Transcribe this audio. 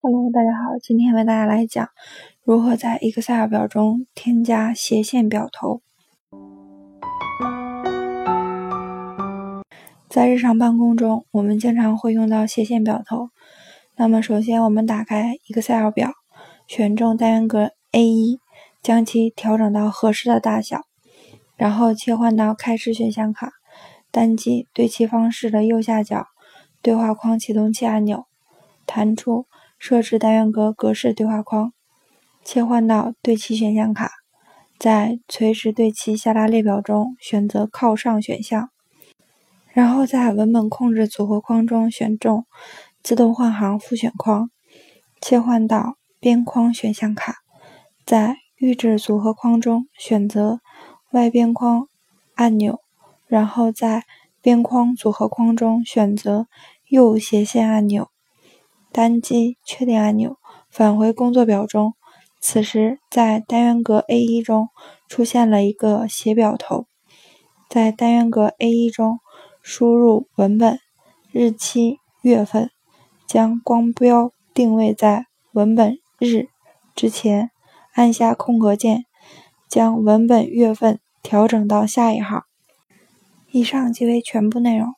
Hello，大家好，今天为大家来讲如何在 Excel 表中添加斜线表头。在日常办公中，我们经常会用到斜线表头。那么，首先我们打开 Excel 表，选中单元格 A1，将其调整到合适的大小，然后切换到开始选项卡，单击对齐方式的右下角对话框启动器按钮，弹出设置单元格格式对话框，切换到对齐选项卡，在垂直对齐下拉列表中选择靠上选项。然后在文本控制组合框中选中自动换行复选框，切换到边框选项卡，在预置组合框中选择外边框按钮，然后在边框组合框中选择右斜线按钮，单击确定按钮，返回工作表中。此时在单元格 A1 中出现了一个斜表头，在单元格 A1 中。输入文本、日期、月份，将光标定位在文本日之前，按下空格键，将文本月份调整到下一行。以上即为全部内容。